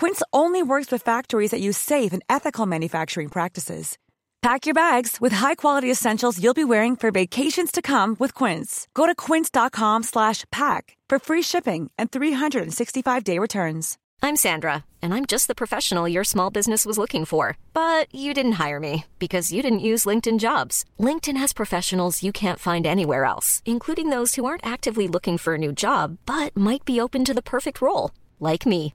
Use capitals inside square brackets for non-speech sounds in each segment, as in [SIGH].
Quince only works with factories that use safe and ethical manufacturing practices. Pack your bags with high-quality essentials you'll be wearing for vacations to come with Quince. Go to quince.com/pack for free shipping and 365-day returns. I'm Sandra, and I'm just the professional your small business was looking for, but you didn't hire me because you didn't use LinkedIn Jobs. LinkedIn has professionals you can't find anywhere else, including those who aren't actively looking for a new job but might be open to the perfect role, like me.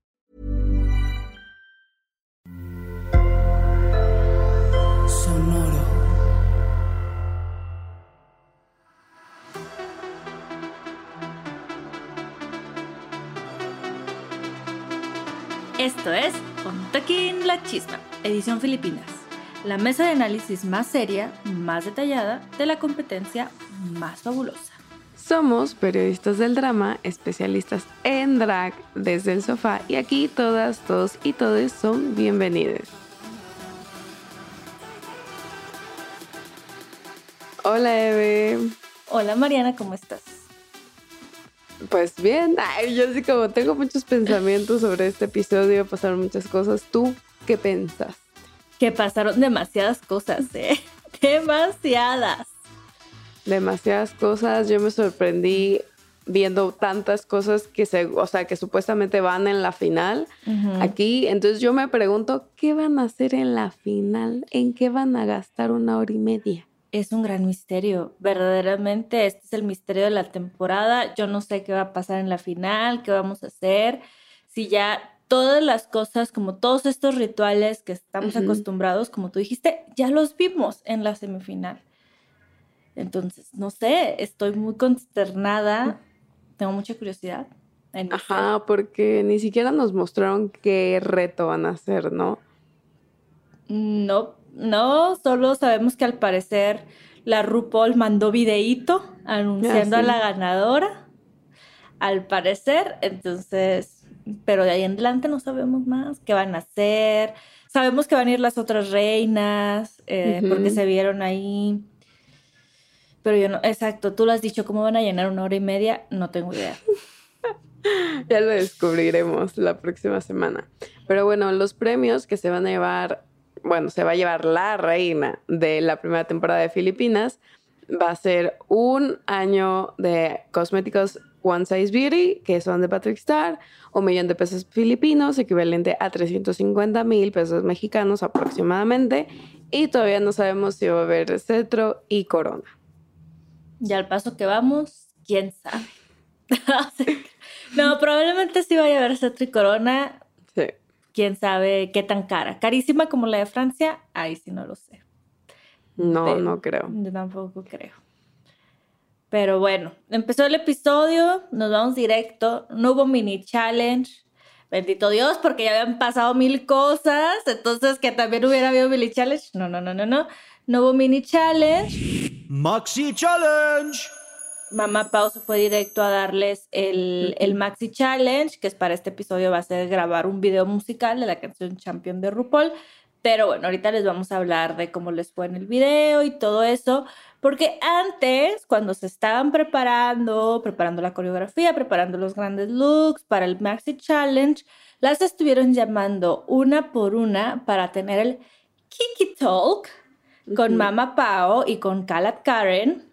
Esto es Ontakin La Chisma, edición Filipinas. La mesa de análisis más seria, más detallada, de la competencia más fabulosa. Somos periodistas del drama, especialistas en drag desde el sofá y aquí todas, todos y todes son bienvenidos. Hola Eve. Hola Mariana, ¿cómo estás? Pues bien, Ay, yo sí como tengo muchos pensamientos sobre este episodio, pasaron muchas cosas. ¿Tú qué pensas? Que pasaron demasiadas cosas, ¿eh? [LAUGHS] Demasiadas. Demasiadas cosas, yo me sorprendí viendo tantas cosas que se, o sea, que supuestamente van en la final aquí. Entonces yo me pregunto, ¿qué van a hacer en la final? ¿En qué van a gastar una hora y media? Es un gran misterio, verdaderamente este es el misterio de la temporada. Yo no sé qué va a pasar en la final, qué vamos a hacer, si ya todas las cosas, como todos estos rituales que estamos acostumbrados, como tú dijiste, ya los vimos en la semifinal. Entonces, no sé, estoy muy consternada, tengo mucha curiosidad. en. Ajá, porque ni siquiera nos mostraron qué reto van a hacer, ¿no? No, no, solo sabemos que al parecer la RuPaul mandó videíto anunciando Ah, a la ganadora. Al parecer, entonces, pero de ahí en adelante no sabemos más qué van a hacer. Sabemos que van a ir las otras reinas, eh, porque se vieron ahí. Pero yo no, exacto, tú lo has dicho, ¿cómo van a llenar una hora y media? No tengo idea. [LAUGHS] Ya lo descubriremos la próxima semana. Pero bueno, los premios que se van a llevar, bueno, se va a llevar la reina de la primera temporada de Filipinas, va a ser un año de cosméticos One Size Beauty, que son de Patrick Star, un millón de pesos filipinos, equivalente a 350 mil pesos mexicanos aproximadamente. Y todavía no sabemos si va a haber cetro y corona. Y al paso que vamos, quién sabe. [LAUGHS] no, probablemente sí vaya a haber cetro y corona. Sí. Quién sabe qué tan cara. Carísima como la de Francia, ahí sí no lo sé. No, Pero no creo. Yo tampoco creo. Pero bueno, empezó el episodio, nos vamos directo. No hubo mini challenge. Bendito Dios, porque ya habían pasado mil cosas. Entonces, que también hubiera habido mini challenge. No, no, no, no, no. No hubo mini challenge. Maxi Challenge. Mamá Pau se fue directo a darles el, el, Maxi Challenge, que es para este episodio va a ser grabar un video musical de la canción Champion de RuPaul. Pero bueno, ahorita les vamos a hablar de cómo les fue en el video y todo eso, porque antes, cuando se estaban preparando, preparando la coreografía, preparando los grandes looks para el Maxi Challenge, las estuvieron llamando una por una para tener el Kiki Talk con Mama Pao y con Kalat Karen,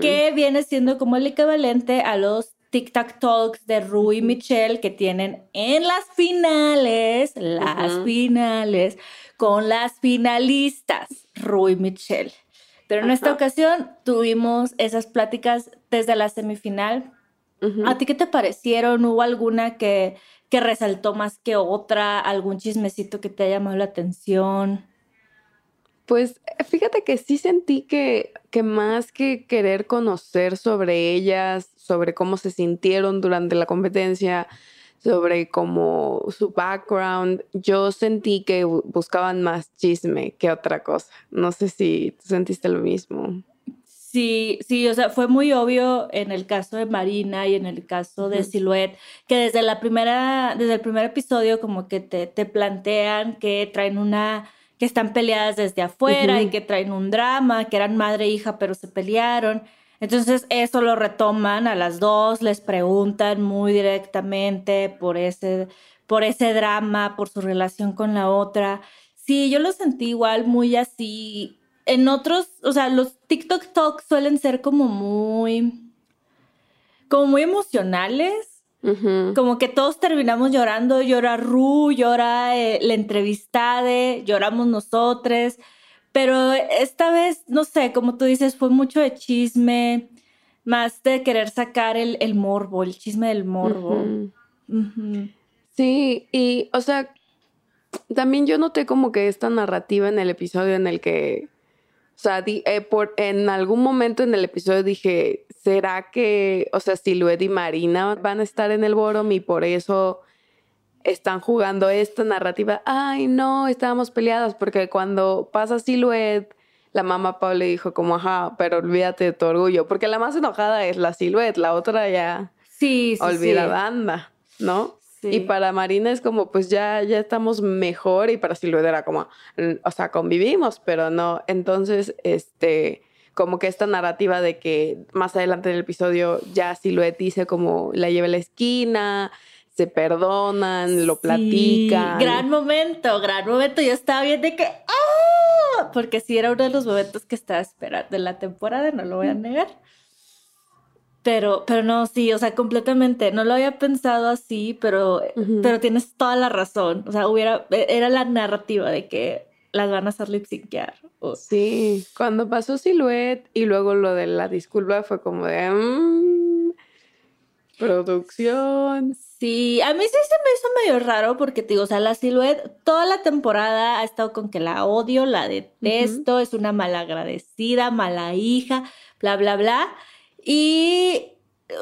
que viene siendo como el equivalente a los TikTok Talks de Rui y Michelle que tienen en las finales, las finales, con las finalistas, Rui y Michelle. Pero en esta ocasión tuvimos esas pláticas desde la semifinal. ¿A ti qué te parecieron? ¿Hubo alguna que, que resaltó más que otra? ¿Algún chismecito que te haya llamado la atención? Pues fíjate que sí sentí que, que más que querer conocer sobre ellas, sobre cómo se sintieron durante la competencia, sobre cómo su background, yo sentí que buscaban más chisme que otra cosa. No sé si tú sentiste lo mismo. Sí, sí, o sea, fue muy obvio en el caso de Marina y en el caso de Silhouette, que desde la primera, desde el primer episodio como que te, te plantean que traen una, que están peleadas desde afuera y que traen un drama, que eran madre e hija pero se pelearon. Entonces eso lo retoman a las dos, les preguntan muy directamente por ese, por ese drama, por su relación con la otra. Sí, yo lo sentí igual muy así. En otros, o sea, los TikTok Talks suelen ser como muy, como muy emocionales. Como que todos terminamos llorando, llora Ru, llora eh, la entrevistada, lloramos nosotros. Pero esta vez, no sé, como tú dices, fue mucho de chisme, más de querer sacar el, el morbo, el chisme del morbo. Sí, y o sea, también yo noté como que esta narrativa en el episodio en el que, o sea, eh, por, en algún momento en el episodio dije, ¿será que, o sea, Silhouette y Marina van a estar en el Borom y por eso están jugando esta narrativa, ay no, estábamos peleadas, porque cuando pasa Silhouette, la mamá Pau le dijo como, ajá, pero olvídate de tu orgullo, porque la más enojada es la Silhouette, la otra ya sí, sí olvidada anda, ¿no? Y para Marina es como, pues ya, ya estamos mejor y para Silhouette era como, o sea, convivimos, pero no. Entonces, este, como que esta narrativa de que más adelante en el episodio ya Silhouette dice como la lleva a la esquina, se perdonan, lo platican. Gran momento, gran momento. Yo estaba bien de que, ¡ah! Porque sí era uno de los momentos que estaba esperando de la temporada, no lo voy a negar. Pero, pero no, sí, o sea, completamente. No lo había pensado así, pero, pero tienes toda la razón. O sea, hubiera, era la narrativa de que las van a hacer lip Sí, cuando pasó Silhouette y luego lo de la disculpa fue como de. Mm, producción. Sí, a mí sí se me hizo medio raro porque te digo, o sea, la Silhouette toda la temporada ha estado con que la odio, la detesto, es una malagradecida, mala hija, bla, bla, bla. Y,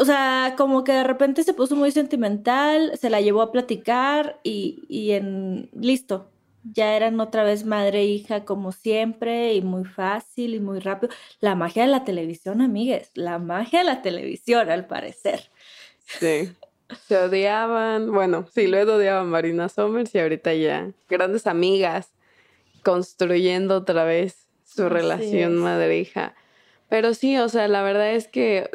o sea, como que de repente se puso muy sentimental, se la llevó a platicar y, y en, listo, ya eran otra vez madre e hija como siempre y muy fácil y muy rápido. La magia de la televisión, amigues, la magia de la televisión al parecer. Sí. Se odiaban, bueno, sí, luego odiaban Marina Somers y ahorita ya grandes amigas construyendo otra vez su relación madre-hija. Pero sí, o sea, la verdad es que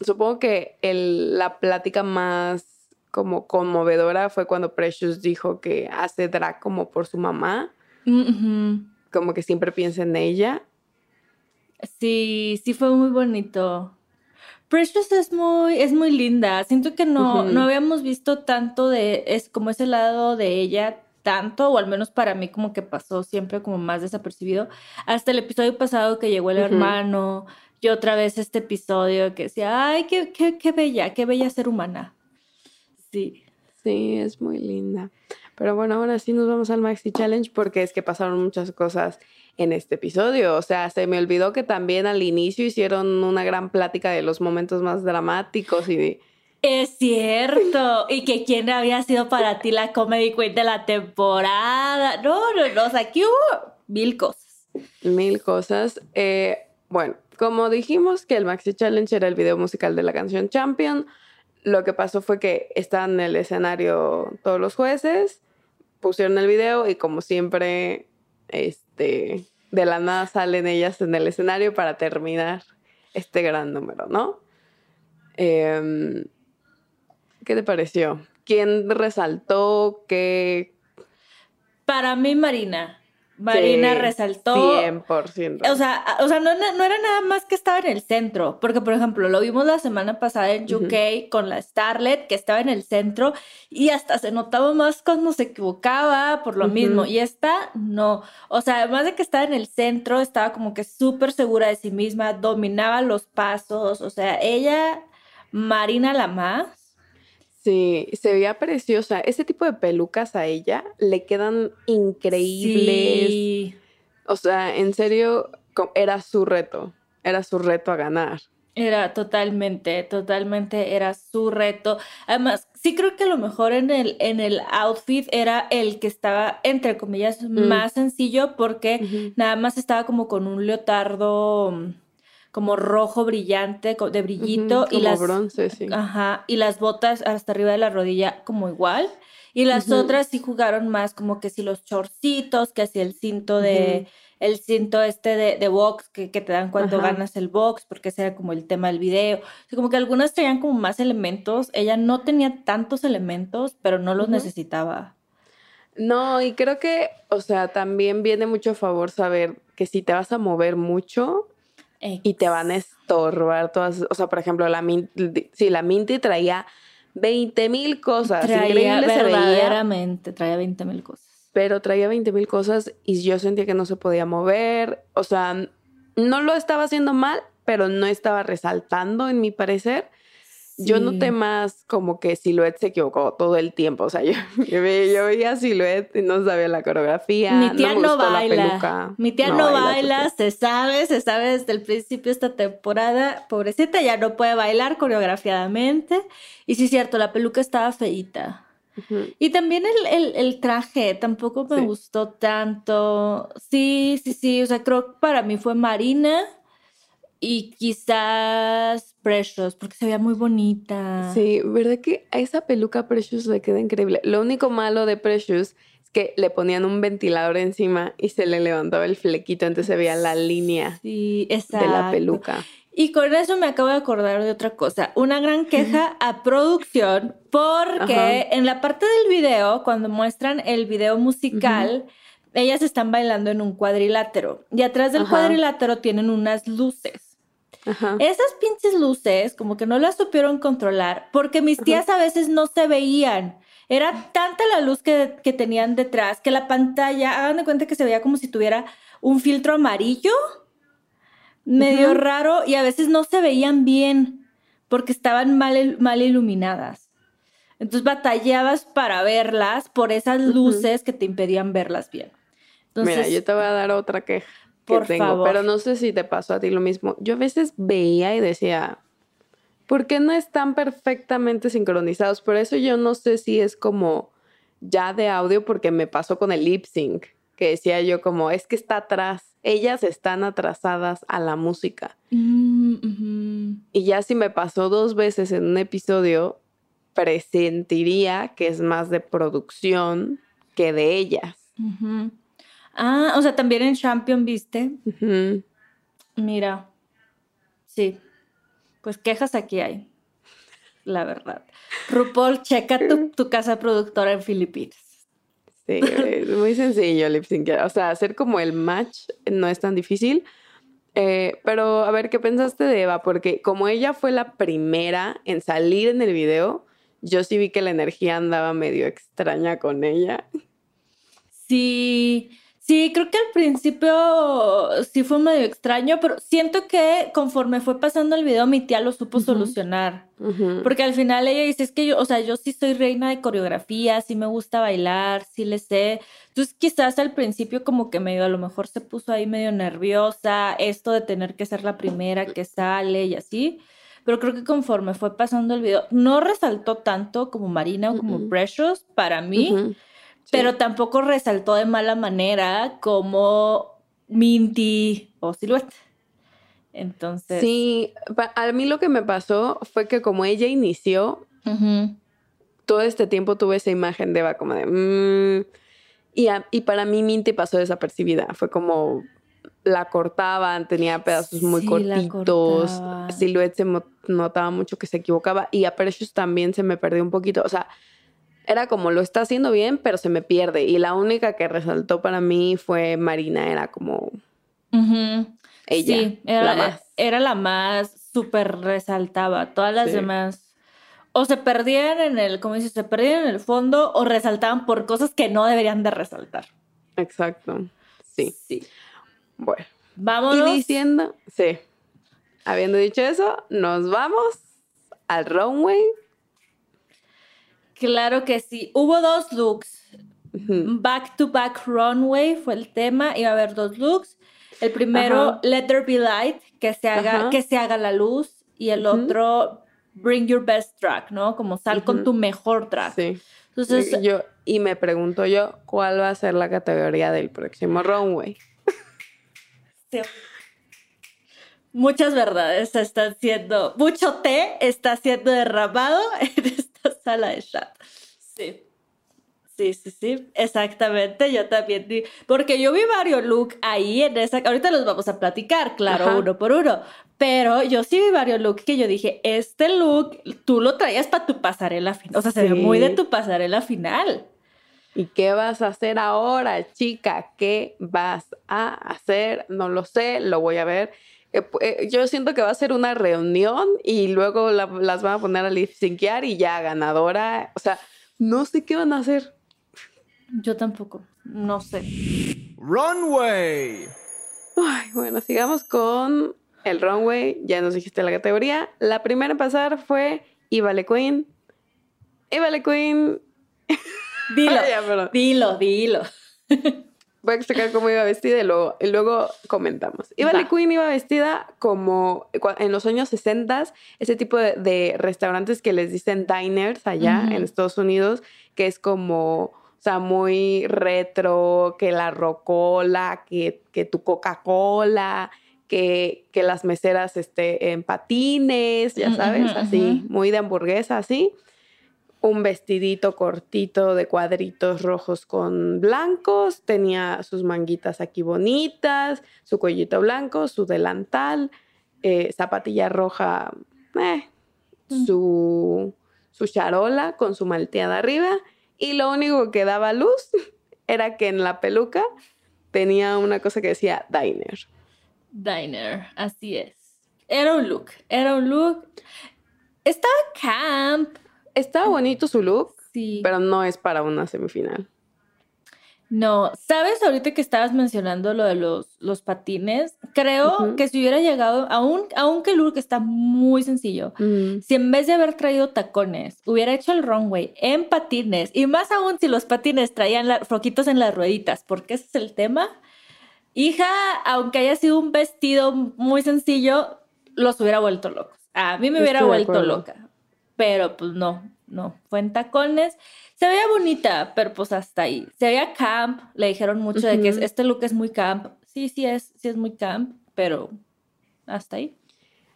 supongo que el, la plática más como conmovedora fue cuando Precious dijo que hace drag como por su mamá. Como que siempre piensa en ella. Sí, sí fue muy bonito. Precious es muy, es muy linda. Siento que no, no habíamos visto tanto de, es como ese lado de ella, tanto, o al menos para mí como que pasó siempre como más desapercibido. Hasta el episodio pasado que llegó el hermano, y otra vez este episodio que decía, ay, qué, qué, qué bella, qué bella ser humana. Sí. Sí, es muy linda. Pero bueno, ahora sí nos vamos al Maxi Challenge porque es que pasaron muchas cosas en este episodio. O sea, se me olvidó que también al inicio hicieron una gran plática de los momentos más dramáticos y Es cierto. y que quién había sido para ti la comedy queen de la temporada. No, no, no. O sea, aquí hubo mil cosas. Mil cosas. Eh, bueno, como dijimos que el Maxi Challenge era el video musical de la canción Champion, lo que pasó fue que estaban en el escenario todos los jueces, pusieron el video y como siempre, este, de la nada salen ellas en el escenario para terminar este gran número, ¿no? Em, ¿Qué te pareció? ¿Quién resaltó? ¿Qué? Para mí, Marina. Marina Sí, resaltó. 100%. O sea, o sea no, no era nada más que estaba en el centro, porque por ejemplo, lo vimos la semana pasada en UK con la Starlet, que estaba en el centro, y hasta se notaba más cuando se equivocaba por lo mismo, y esta no. O sea, además de que estaba en el centro, estaba como que súper segura de sí misma, dominaba los pasos, o sea, ella, Marina la más. Sí, se veía preciosa. Ese tipo de pelucas a ella le quedan increíbles. Sí. O sea, en serio, era su reto. Era su reto a ganar. Era totalmente, totalmente era su reto. Además, sí creo que a lo mejor en el, en el outfit era el que estaba, entre comillas, Mm. más sencillo porque nada más estaba como con un leotardo como rojo brillante, de brillito Ujú, y como las bronce, sí. Ajá, y las botas hasta arriba de la rodilla como igual. Y las otras sí jugaron más como que si los chorcitos, que así el cinto de, el cinto este de, de box que, que te dan cuando Ajá. ganas el box, porque ese era como el tema del video. O sea, como que algunas traían como más elementos. Ella no tenía tantos elementos, pero no los necesitaba. No, y creo que, o sea, también viene mucho a favor saber que si te vas a mover mucho y te van a estorbar todas, o sea, por ejemplo, la Minty, si la Minty traía 20 mil cosas, Traía increíble se veía, verdaderamente, traía 20 mil cosas. pero traía 20 mil cosas y yo sentía que no se podía mover, o sea, no lo estaba haciendo mal, pero no estaba resaltando, en mi parecer. Yo noté más como que Silhouette se equivocó todo el tiempo. O sea, yo, [LAUGHS] yo, ve- yo veía Silhouette y no sabía la coreografía. Mi tía no, baila. Mi tía no, baila, se sabe, se sabe desde el principio de esta temporada. Pobrecita, ya no puede bailar coreografiadamente. Y sí, es cierto, la peluca estaba feíta. Ujú. Y también el, el- el traje tampoco me Sí. gustó tanto. Sí, sí, sí. O sea, creo que para mí fue Marina y quizás Precious, porque se veía muy bonita. Sí, ¿verdad que a esa peluca Precious le queda increíble? Lo único malo de Precious es que le ponían un ventilador encima y se le levantaba el flequito, entonces se veía la línea Sí, de la peluca. Y con eso me acabo de acordar de otra cosa. Una gran queja a producción porque Ajá. en la parte del video, cuando muestran el video musical, ellas están bailando en un cuadrilátero y atrás del Ajá. cuadrilátero tienen unas luces. Ajá. Esas pinches luces como que no las supieron controlar porque mis tías a veces no se veían. Era tanta la luz que, que tenían detrás que la pantalla, hagan de cuenta que se veía como si tuviera un filtro amarillo, medio raro, y a veces no se veían bien porque estaban mal, mal iluminadas. Entonces batallabas para verlas por esas luces que te impedían verlas bien. Entonces, Mira, yo te voy a dar otra queja que Por tengo, favor. pero no sé si te pasó a ti lo mismo. Yo a veces veía y decía, ¿por qué no están perfectamente sincronizados? Por eso yo no sé si es como ya de audio, porque me pasó con el lip sync, que decía yo como, es que está atrás, ellas están atrasadas a la música. Mm. Y ya si me pasó dos veces en un episodio, presentiría que es más de producción que de ellas. Ah, o sea, también en Champion, ¿viste? Mira, sí, pues quejas aquí hay, la verdad. RuPaul, checa tu, [LAUGHS] tu casa productora en Filipinas. Sí, es muy sencillo lip sync. O sea, hacer como el match no es tan difícil. Eh, pero a ver, ¿qué pensaste de Eva? Porque como ella fue la primera en salir en el video, yo sí vi que la energía andaba medio extraña con ella. Sí, sí, creo que al principio sí fue medio extraño, pero siento que conforme fue pasando el video, mi tía lo supo Ujú. solucionar. Ujú. Porque al final ella dice, es que yo, o sea, yo sí soy reina de coreografía, sí me gusta bailar, sí le sé. Entonces quizás al principio como que medio, a lo mejor se puso ahí medio nerviosa, esto de tener que ser la primera que sale y así. Pero creo que conforme fue pasando el video, no resaltó tanto como Marina o como Mm-mm. Precious para mí. Sí. pero tampoco resaltó de mala manera como Minty o Silhouette. Entonces. Sí, a mí lo que me pasó fue que como ella inició, todo este tiempo tuve esa imagen de Eva como de... mm, y, a- y para mí Minty pasó desapercibida. Fue como la cortaban, tenía pedazos muy Sí, cortitos. Silhouette se notaba mucho que se equivocaba. Y a Precious también se me perdió un poquito. O sea, era como lo está haciendo bien, pero se me pierde. Y la única que resaltó para mí fue Marina. Era como ella. Sí, era la más. era la más súper resaltaba. Todas las Sí. demás o se perdían en el, como dices, se perdían en el fondo o resaltaban por cosas que no deberían de resaltar. Exacto. Sí. Sí. Bueno. Vámonos. Y diciendo, sí. Habiendo dicho eso, nos vamos al runway. Claro que sí. Hubo dos looks. Back to back runway fue el tema. Iba a haber dos looks. El primero. Let There Be Light, que se haga, que se haga la luz. Y el otro, Bring Your Best Track, ¿no? Como sal con tu mejor track. Sí. Entonces, yo, y me pregunto yo, ¿cuál va a ser la categoría del próximo runway? [LAUGHS] Sí. Muchas verdades están siendo, mucho té está siendo derramado [LAUGHS] en esta sala de chat. Sí. Sí, sí, sí, exactamente. Yo también di, porque yo vi varios looks ahí en esa. Ahorita los vamos a platicar, claro, Ajá. uno por uno. Pero yo sí vi varios looks que yo dije, este look tú lo traías para tu pasarela final. O sea, se ve muy de tu pasarela final. ¿Y qué vas a hacer ahora, chica? ¿Qué vas a hacer? No lo sé, lo voy a ver. Eh, eh, yo siento que va a ser una reunión y luego la- las van a poner a lip syncear y ya ganadora. O sea, no sé qué van a hacer. Yo tampoco, no sé. Runway. Ay, bueno, sigamos con el runway. Ya nos dijiste la categoría. La primera en pasar fue Ivale Queen. Ivale Queen. Dilo, [LAUGHS] Ay, ya, perdón. dilo, dilo. [LAUGHS] Voy a explicar cómo iba vestida y luego, y luego comentamos. Va. Queen iba vestida como en los años 60, ese tipo de, de restaurantes que les dicen diners allá en Estados Unidos, que es como, o sea, muy retro, que la rocola, que, que tu Coca-Cola, que, que las meseras este, en patines, ya Ujú, sabes, así, muy de hamburguesa, así un vestidito cortito de cuadritos rojos con blancos, tenía sus manguitas aquí bonitas, su cuellito blanco, su delantal, eh, zapatilla roja, eh, su, su charola con su malteada arriba y lo único que daba luz [LAUGHS] era que en la peluca tenía una cosa que decía diner. Diner, así es. Era un look, era un look. Estaba camp. Estaba bonito su look, Sí. pero no es para una semifinal. No, ¿sabes ahorita que estabas mencionando lo de los, los patines? Creo que si hubiera llegado, aún, aunque el look está muy sencillo, si en vez de haber traído tacones, hubiera hecho el runway en patines, y más aún si los patines traían la- en las rueditas, porque ese es el tema, hija, aunque haya sido un vestido muy sencillo, los hubiera vuelto locos. A mí me hubiera Estoy vuelto loca, pero pues no, no, fue en tacones. Se veía bonita, pero pues hasta ahí. Se veía camp, le dijeron mucho de que es- este look es muy camp. Sí, sí es, sí es muy camp, pero hasta ahí.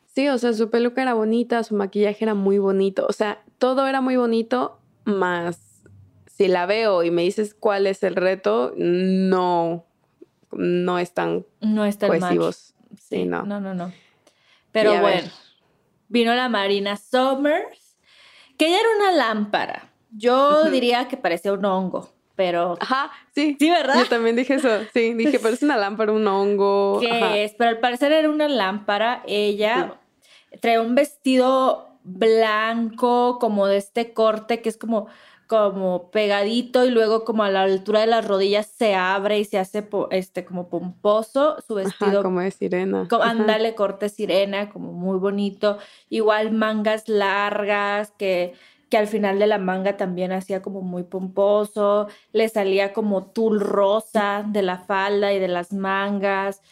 Sí, o sea, su peluca era bonita, su maquillaje era muy bonito, o sea, todo era muy bonito, más si la veo y me dices cuál es el reto, no, no están No está el match. cohesivos. Sí, no. No, no, no. Pero bueno, ver. vino la Marina Summers, que ella era una lámpara. Yo diría que parecía un hongo, pero Ajá, sí. Sí, ¿verdad? Yo también dije eso, sí, dije, parece una lámpara, un hongo. ¿qué ajá. es? Pero al parecer era una lámpara. Ella trae un vestido blanco, como de este corte que es como, como pegadito y luego como a la altura de las rodillas se abre y se hace po- este como pomposo. Su Ajá, vestido como de sirena. ándale, corte sirena, como muy bonito. Igual mangas largas, que, que al final de la manga también hacía como muy pomposo. Le salía como tul rosa de la falda y de las mangas.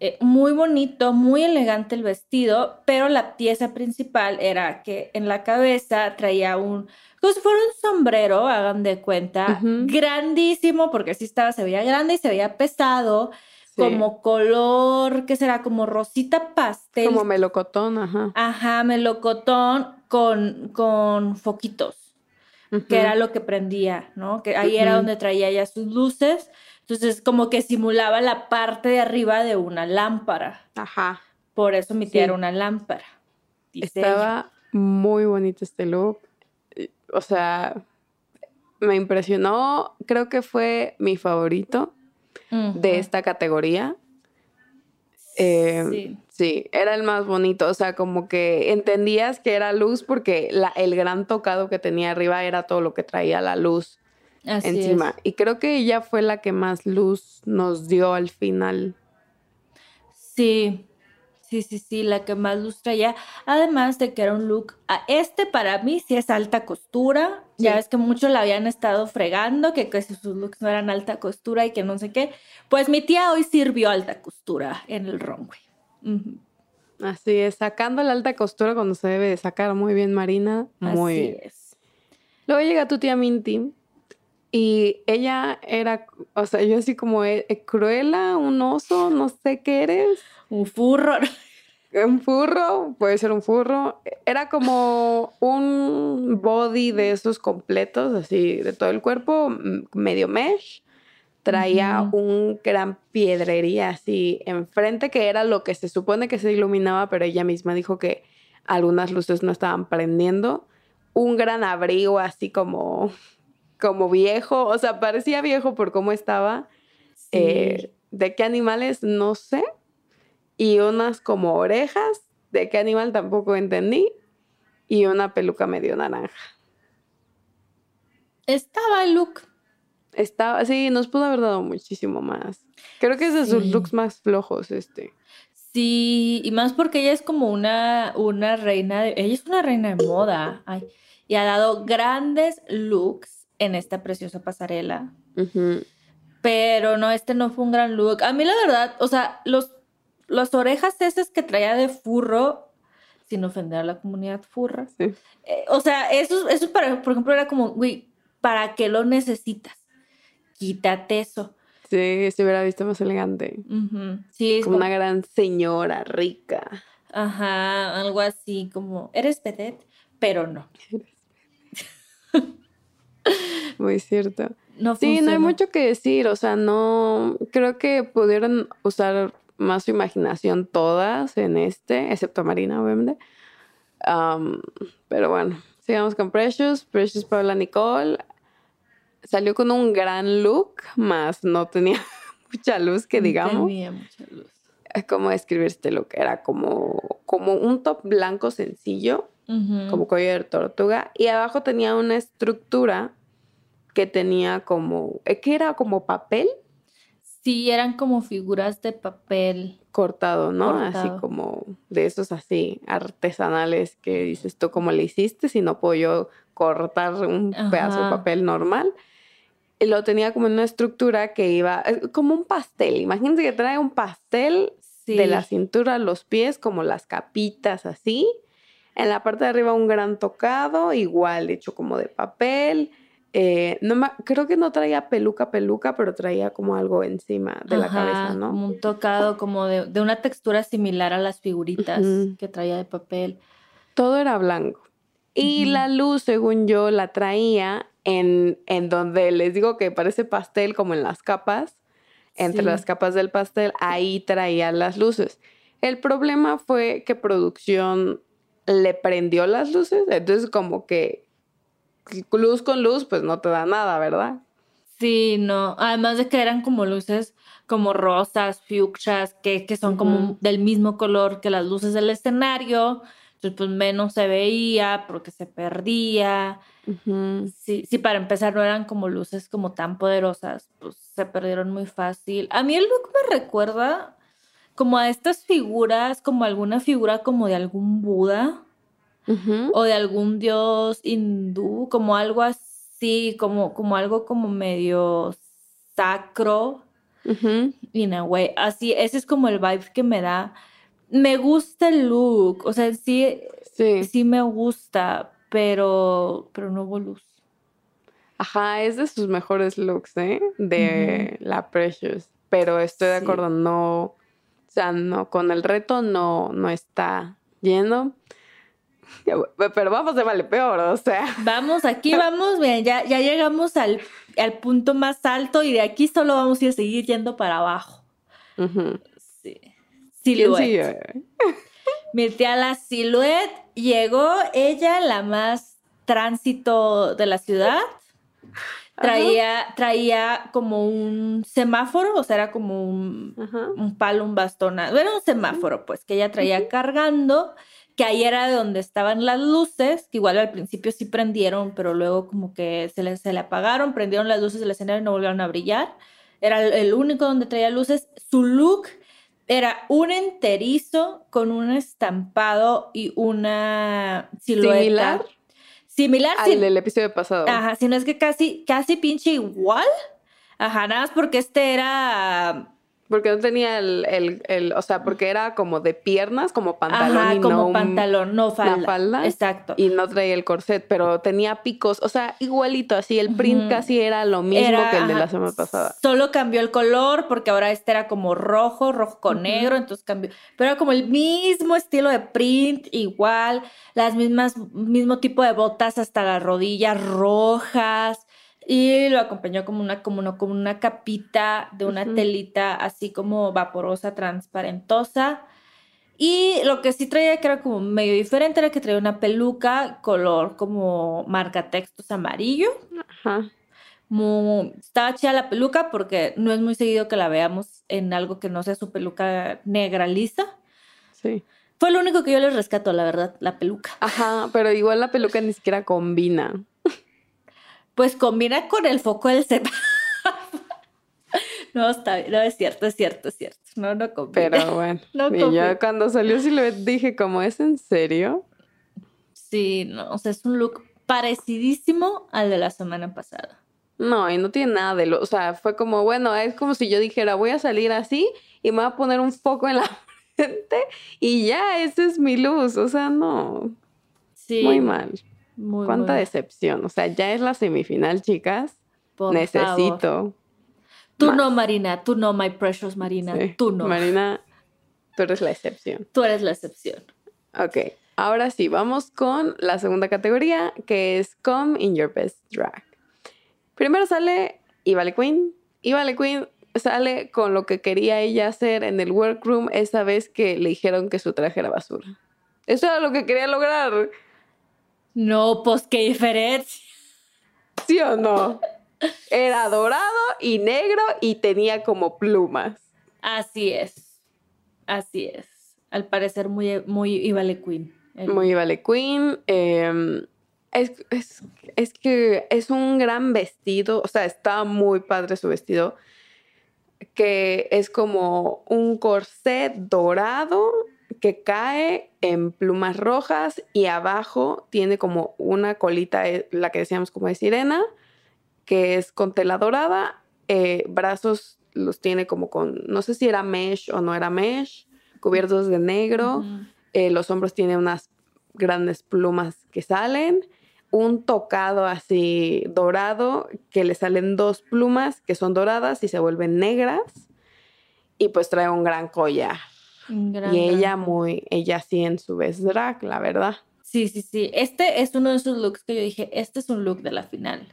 Eh, muy bonito, muy elegante el vestido, pero la pieza principal era que en la cabeza traía un, si fuera un sombrero, hagan de cuenta, grandísimo, porque sí estaba, se veía grande y se veía pesado, como color, ¿qué será? Como rosita pastel. Como melocotón, ajá. Ajá, melocotón con, con foquitos, que era lo que prendía, ¿no? Que ahí era donde traía ya sus luces. Entonces, como que simulaba la parte de arriba de una lámpara. Ajá. Por eso mi tía Sí. era una lámpara. ella. Estaba muy bonito este look. O sea, me impresionó. Creo que fue mi favorito de esta categoría. Eh, Sí. sí, era el más bonito. O sea, como que entendías que era luz porque la, el gran tocado que tenía arriba era todo lo que traía la luz Así encima. es. Y creo que ella fue la que más luz nos dio al final. Sí, sí, sí, sí, la que más luz traía. Además de que era un look, a este para mí sí es alta costura. Ya ves que muchos la habían estado fregando, que, que sus looks no eran alta costura y que no sé qué. Pues mi tía hoy sirvió alta costura en el runway. Ujú. Así es, sacando la alta costura cuando se debe de sacar muy bien, Marina. Muy Así bien. es. Luego llega tu tía Minty y ella era, o sea, yo así como eh, eh, cruela, un oso, no sé qué eres, Un furro. un furro, puede ser un furro. Era como un body de esos completos, así de todo el cuerpo, m- medio mesh. Traía un gran piedrería así enfrente, que era lo que se supone que se iluminaba, pero ella misma dijo que algunas luces no estaban prendiendo. Un gran abrigo así como, como viejo, o sea, parecía viejo por cómo estaba. Eh, ¿De qué animales? No sé. Y unas como orejas, ¿de qué animal tampoco entendí? Y una peluca medio naranja. Estaba el look. Estaba, sí, nos pudo haber dado muchísimo más. Creo que es de sus looks más flojos este. Sí, y más porque ella es como una, una reina de, ella es una reina de moda, ay, y ha dado grandes looks en esta preciosa pasarela, pero no, este no fue un gran look. A mí la verdad, o sea, los, las orejas esas que traía de furro, sin ofender a la comunidad furra, Sí. eh, o sea, eso, eso para, por ejemplo, era como, güey, ¿para qué lo necesitas? Quítate eso. Sí, se hubiera visto más elegante. Sí, Como como- una gran señora rica. Ajá, algo así como, eres vedette, pero no. [LAUGHS] Muy cierto. No Sí, no hay mucho que decir, o sea, no, creo que pudieron usar más su imaginación todas en este, excepto Marina, obviamente. Am, pero bueno, sigamos con Precious. Precious Paula Nicole salió con un gran look, más no tenía [LAUGHS] mucha luz que No digamos. tenía mucha luz. ¿Cómo describir este look? Era como, como un top blanco sencillo, como cuello de tortuga, y abajo tenía una estructura que tenía como, eh, que era como papel Sí, eran como figuras de papel. cortado, ¿no? Así como de esos así artesanales que dices tú, ¿cómo le hiciste? Si no puedo yo cortar un pedazo de papel normal. Y lo tenía como en una estructura que iba, eh, como un pastel. Imagínense que trae un pastel Sí. de la cintura a los pies, como las capitas así. En la parte de arriba un gran tocado, igual hecho como de papel. Eh, no creo que no traía peluca, peluca, pero traía como algo encima de la cabeza, ¿no? Como un tocado, como de, de una textura similar a las figuritas que traía de papel. Todo era blanco. Y la luz, según yo, la traía en, en donde les digo que parece pastel, como en las capas, entre Sí. las capas del pastel, ahí traía las luces. El problema fue que producción le prendió las luces, entonces como que luz con luz, pues no te da nada, ¿verdad? Sí, no. Además de que eran como luces como rosas, fuchsias, que, que son como del mismo color que las luces del escenario. Entonces, pues menos se veía porque se perdía. Sí, sí, para empezar no eran como luces como tan poderosas, pues se perdieron muy fácil. A mí el look me recuerda como a estas figuras, como alguna figura como de algún Buda O de algún dios hindú, como algo así, como, como algo como medio sacro, Ujú. in a way. Así, ese es como el vibe que me da. Me gusta el look, o sea, sí, Sí. sí me gusta, pero, pero no hubo luz. Ajá, es de sus mejores looks, ¿eh? De la Precious. pero estoy de Sí. acuerdo, no, o sea, no, con el reto no, no está yendo. Pero vamos de vale peor, o sea. Vamos, aquí vamos, miren, ya, ya llegamos al, al punto más alto y de aquí solo vamos a ir a seguir yendo para abajo. ujú. Sí. ¿Quién Silhouette. [LAUGHS] Mi tía la Silhouette llegó, ella la más tránsito de la ciudad. Traía, traía como un semáforo, o sea, era como un, un palo, un bastón, era un semáforo, pues, que ella traía cargando, que ahí era de donde estaban las luces, que igual al principio sí prendieron, pero luego como que se le, se le apagaron, prendieron las luces del escenario y no volvieron a brillar. Era el, único donde traía luces. Su look era un enterizo con un estampado y una silueta. ¿Similar? Similar, Al del episodio pasado. Ajá, si no es que casi, casi pinche igual. Ajá, nada más porque este era. Porque no tenía el, el, el- o sea, porque era como de piernas, como pantalón ajá, y como no pantalón, no falda. falda. Exacto. Y no traía el corset, pero tenía picos, o sea, igualito, así el print casi era lo mismo Era, que el de la semana pasada. Solo cambió el color porque ahora este era como rojo, rojo con negro, entonces cambió. Pero era como el mismo estilo de print, igual, las mismas, mismo tipo de botas hasta las rodillas rojas. Y lo acompañó como una, como una, como una capita de una telita así como vaporosa, transparentosa. Y lo que sí traía que era como medio diferente era que traía una peluca color como marca textos amarillo. Ajá. Mu- estaba chida la peluca porque no es muy seguido que la veamos en algo que no sea su peluca negra lisa. Sí. Fue lo único que yo les rescato, la verdad, la peluca. Ajá, pero igual la peluca ni siquiera combina. Pues combina con el foco del semáforo. [LAUGHS] no, está bien, no es cierto, es cierto, es cierto. No, no combina. Pero [LAUGHS] bueno. No y yo cuando salió Silhouette dije, como es en serio? Sí, no, o sea, es un look parecidísimo al de la semana pasada. No, y no tiene nada de lo, o sea, fue como, bueno, es como si yo dijera, voy a salir así y me voy a poner un foco en la [LAUGHS] frente y ya, esa es mi luz, o sea, no, Sí. muy mal. Muy, Cuánta decepción, o sea, ya es la semifinal, chicas. por favor. Necesito. Tú más. no, Marina, tú no, my precious Marina, Sí. tú no. Marina, tú eres la excepción. Tú eres la excepción. Ok, ahora sí, vamos con la segunda categoría, que es Come in Your Best Drag. Primero sale Ivale Queen. Ivale Queen sale con lo que quería ella hacer en el workroom esa vez que le dijeron que su traje era basura. Eso era lo que quería lograr, No, pues qué diferencia. ¿sí o no? Era dorado y negro y tenía como plumas. Así es. Así es. Al parecer muy, muy Ivale Queen. El- Muy vale Queen. eh, es, es- es que es un gran vestido. O sea, está muy padre su vestido. Que es como un corset dorado que cae en plumas rojas y abajo tiene como una colita, eh, la que decíamos como de sirena, que es con tela dorada. eh, brazos los tiene como con, no sé si era mesh o no era mesh, cubiertos de negro. Eh, los hombros tienen unas grandes plumas que salen, un tocado así dorado que le salen dos plumas que son doradas y se vuelven negras y pues trae un gran collar. Gran, y ella muy, ella sí en su vez drag, la verdad. Sí, sí, sí. Este es uno de esos looks que yo dije, este es un look de la final.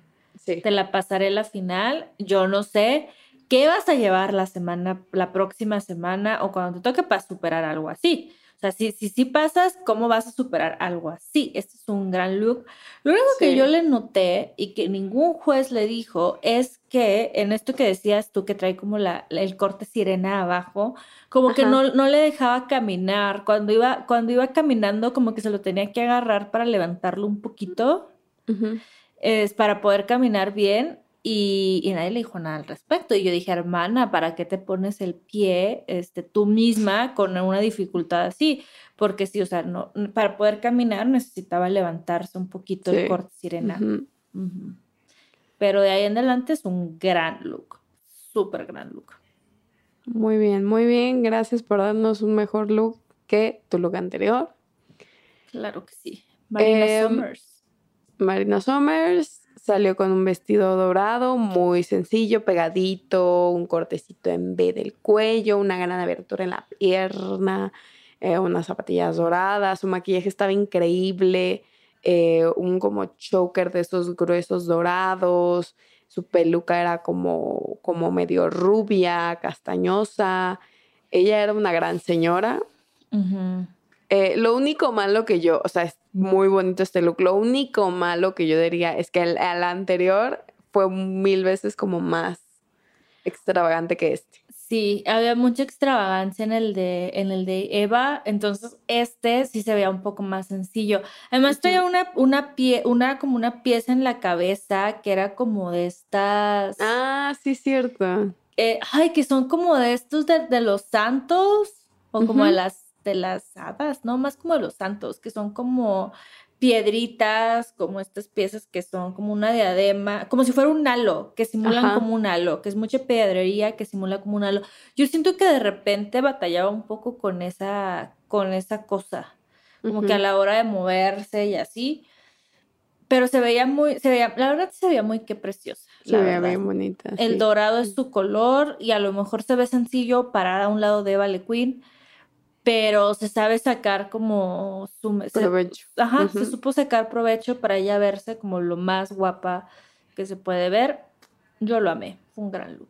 Sí. De la pasarela final. Yo no sé qué vas a llevar la semana, la próxima semana o cuando te toque para superar algo así. O sea, si, si, si pasas, ¿cómo vas a superar algo así? Este es un gran look. Lo único que yo le noté y que ningún juez le dijo es que en esto que decías tú que trae como la, el corte sirena abajo, como que no, no le dejaba caminar. Cuando iba, cuando iba caminando, como que se lo tenía que agarrar para levantarlo un poquito es para poder caminar bien y, y nadie le dijo nada al respecto. Y yo dije, hermana, ¿para qué te pones el pie este, tú misma con una dificultad así? Porque sí, o sea, no, para poder caminar necesitaba levantarse un poquito el Sí. corte sirena. Pero de ahí en adelante es un gran look, súper gran look. Muy bien, muy bien. Gracias por darnos un mejor look que tu look anterior. Claro que sí. Marina Em, Summers. Marina Summers Salió con un vestido dorado, muy sencillo, pegadito, un cortecito en B del cuello, una gran abertura en la pierna, eh, unas zapatillas doradas, su maquillaje estaba increíble, eh, un como choker de esos gruesos dorados, su peluca era como, como medio rubia, castañosa, ella era una gran señora. Eh, lo único malo que yo, o sea, es muy bonito este look, lo único malo que yo diría es que el, el anterior fue mil veces como más extravagante que este. Sí, había mucha extravagancia en el de, en el de Eva, entonces este sí se veía un poco más sencillo. Además traía una, una pie, una como una pieza en la cabeza que era como de estas. Ah, sí, cierto. Eh, ay, que son como de estos de, de los santos, o como de las de las hadas, no, más como de los santos, que son como piedritas, como estas piezas que son como una diadema, como si fuera un halo, que simulan como un halo, que es mucha pedrería que simula como un halo. Yo siento que de repente batallaba un poco con esa, con esa cosa, como que a la hora de moverse y así. Pero se veía muy, se veía, la verdad se veía muy que preciosa. Se veía bien bonita. El dorado es su color y a lo mejor se ve sencillo parar a un lado de Vale Queen pero se sabe sacar como su provecho. ajá, se supo sacar provecho para ella verse como lo más guapa que se puede ver. Yo lo amé, fue un gran look.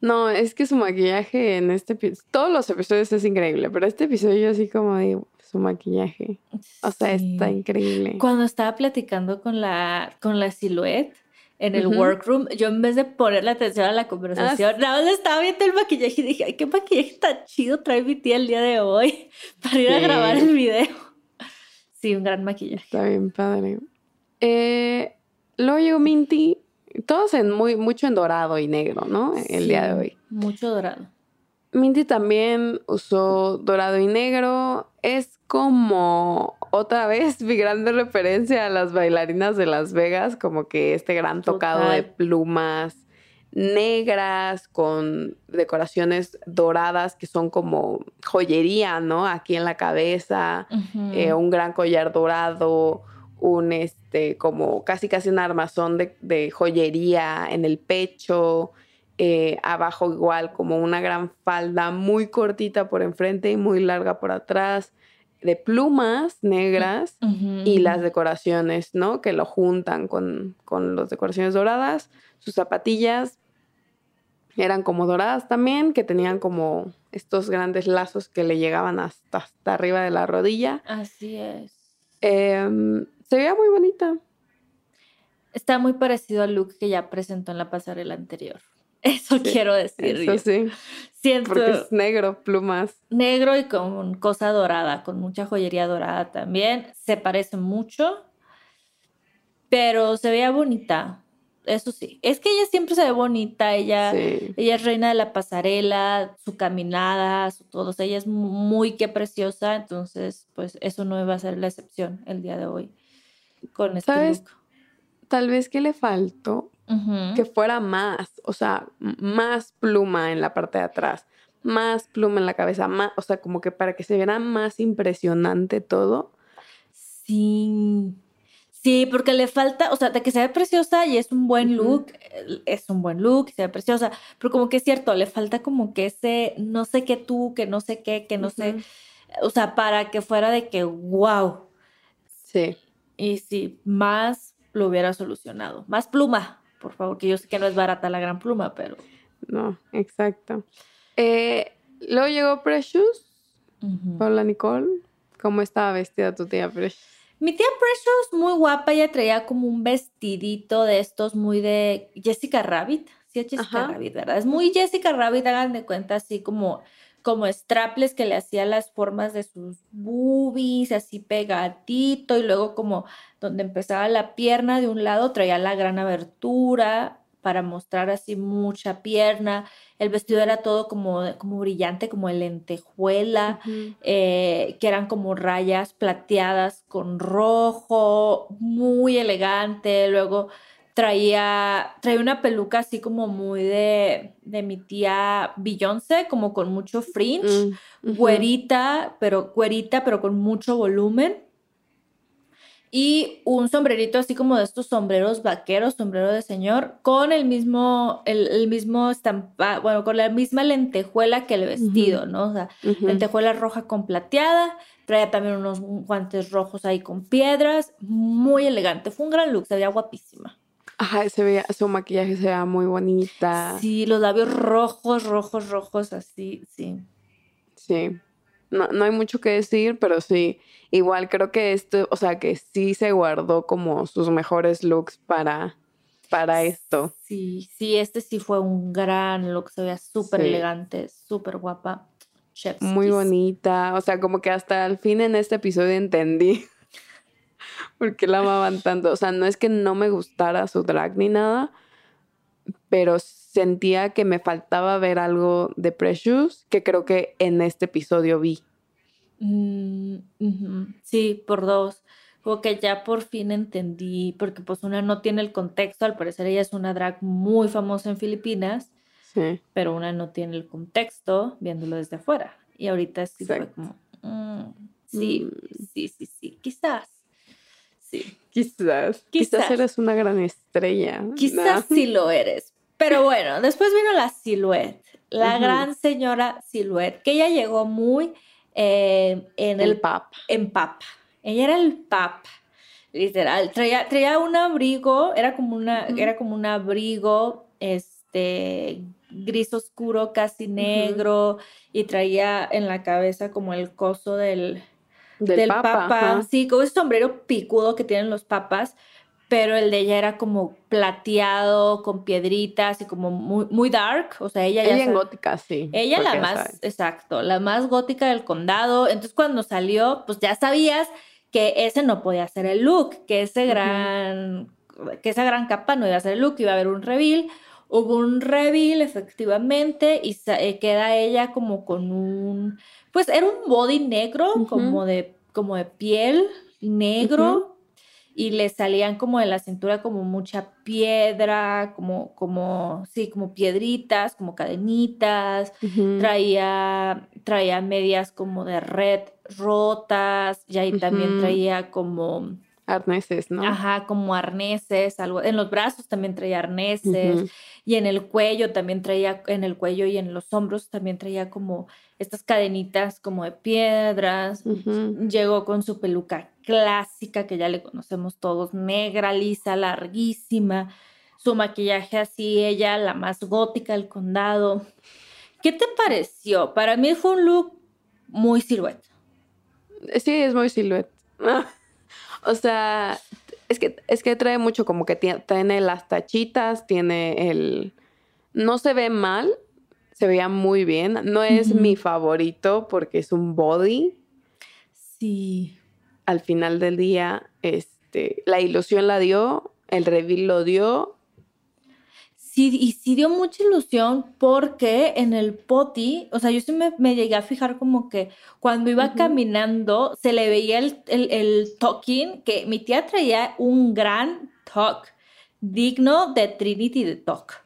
No, es que su maquillaje en este todos los episodios es increíble, pero este episodio así como digo, su maquillaje, o sea, está increíble. Cuando estaba platicando con la con la silueta en el workroom, yo en vez de ponerle atención a la conversación, ah, nada más estaba viendo el maquillaje y dije, ay, qué maquillaje tan chido trae mi tía el día de hoy [LAUGHS] para ir a grabar el video. Sí, un gran maquillaje. Está bien padre. Eh, luego llegó Minty, todos en muy, mucho en dorado y negro, ¿no? El día de hoy. Mucho dorado. Minty también usó dorado y negro. Es como otra vez [LAUGHS] mi grande referencia a las bailarinas de Las Vegas, como que este gran tocado de plumas negras con decoraciones doradas que son como joyería, ¿no? Aquí en la cabeza, eh, un gran collar dorado, un este, como casi casi un armazón de, de joyería en el pecho, eh, abajo igual como una gran falda muy cortita por enfrente y muy larga por atrás, de plumas negras y las decoraciones, ¿no? Que lo juntan con, con las decoraciones doradas. Sus zapatillas eran como doradas también, que tenían como estos grandes lazos que le llegaban hasta, hasta arriba de la rodilla. Así es. Em, se veía muy bonita. Está muy parecido al look que ya presentó en la pasarela anterior. [LAUGHS] Eso quiero decir. Eso sí. Siento. Porque es negro, plumas. Negro y con cosa dorada, con mucha joyería dorada también. Se parece mucho, pero se veía bonita. Eso sí. Es que ella siempre se ve bonita. Ella, ella es reina de la pasarela, su caminada, su todo. ella es muy que preciosa. Entonces, pues eso no iba a ser la excepción el día de hoy con este ¿Sabes? Tal vez que le faltó que fuera más, o sea, más pluma en la parte de atrás, más pluma en la cabeza, más, o sea, como que para que se viera más impresionante todo. Sí. Sí, porque le falta, o sea, de que se ve preciosa y es un buen look, es un buen look, se ve preciosa, pero como que es cierto, le falta como que ese no sé qué tú, que no sé qué, que no sé, o sea, para que fuera de que wow. Sí. Y sí, más lo hubiera solucionado. Más pluma, por favor, que yo sé que no es barata la gran pluma, pero... No, exacto. Eh, luego llegó Precious, Paula Nicole. ¿Cómo estaba vestida tu tía Precious? Mi tía Precious, muy guapa, ella traía como un vestidito de estos muy de Jessica Rabbit. Sí, es Jessica Rabbit, ¿verdad? Es muy Jessica Rabbit, hagan de cuenta, así como como straples que le hacía las formas de sus boobies, así pegadito, y luego como donde empezaba la pierna de un lado traía la gran abertura para mostrar así mucha pierna. El vestido era todo como, como brillante, como lentejuela, eh, que eran como rayas plateadas con rojo, muy elegante. Luego traía, traía una peluca así como muy de, de mi tía Beyoncé, como con mucho fringe, mm, güerita, pero güerita, pero con mucho volumen. y un sombrerito así como de estos sombreros vaqueros, sombrero de señor, con el mismo, el, mismo estampa, bueno, con la misma lentejuela que el vestido, ¿no? O sea, lentejuela roja con plateada, traía también unos guantes rojos ahí con piedras, muy elegante, fue un gran look, se veía guapísima. Ajá, se veía, su maquillaje se veía muy bonita. Sí, los labios rojos, rojos, rojos, así, sí. Sí. No, no hay mucho que decir, pero sí. Igual creo que esto, o sea, que sí se guardó como sus mejores looks para, para esto. Sí, sí, este sí fue un gran look, se veía súper elegante, súper guapa. Muy bonita, o sea, como que hasta el fin en este episodio entendí por qué la amaban tanto. O sea, no es que no me gustara su drag ni nada, pero sentía que me faltaba ver algo de Precious que creo que en este episodio vi. Mm, sí, por dos. Como que ya por fin entendí, porque pues una no tiene el contexto, al parecer ella es una drag muy famosa en Filipinas, sí. pero una no tiene el contexto viéndolo desde afuera. Y ahorita sí fue como, mm, sí, mm. sí, sí, sí, quizás. Sí. Quizás. Quizás, eres una gran estrella. Quizás sí lo eres. Pero bueno, después vino la Silhouette, la gran señora Silhouette, que ella llegó muy eh, en el, pap. En pap. Ella era el pap, literal. Traía, traía un abrigo, era como, una, era como un abrigo, este gris oscuro, casi negro, y traía en la cabeza como el coso del, del, papa. Sí, como ese sombrero picudo que tienen los papas, pero el de ella era como plateado, con piedritas y como muy, muy dark. O sea, ella, ella en gótica, sí. Ella la más, exacto, la más gótica del condado. Entonces cuando salió, pues ya sabías que ese no podía ser el look, que ese gran, que esa gran capa no iba a ser el look, iba a haber un reveal. Hubo un reveal, efectivamente, y eh, queda ella como con un, pues era un body negro, como de, como de piel negro y le salían como de la cintura como mucha piedra, como, como, sí, como piedritas, como cadenitas, traía, traía medias como de red rotas, y ahí también traía como... Arneses, ¿no? Ajá, como arneses, algo. En los brazos también traía arneses y en el cuello también traía, en el cuello y en los hombros también traía como estas cadenitas como de piedras. Llegó con su peluca clásica que ya le conocemos todos, negra, lisa, larguísima, su maquillaje así, ella la más gótica del condado. ¿Qué te pareció? Para mí fue un look muy silueta. Sí, es muy silueta. O sea, es que, es que trae mucho como que tiene las tachitas, tiene el... No se ve mal, se veía muy bien. No es mi favorito porque es un body. Sí al final del día, este, la ilusión la dio, el reveal lo dio. Sí, y sí dio mucha ilusión porque en el poti, o sea, yo sí me, llegué a fijar como que cuando iba caminando se le veía el, el, talking, que mi tía traía un gran talk, digno de Trinity de talk.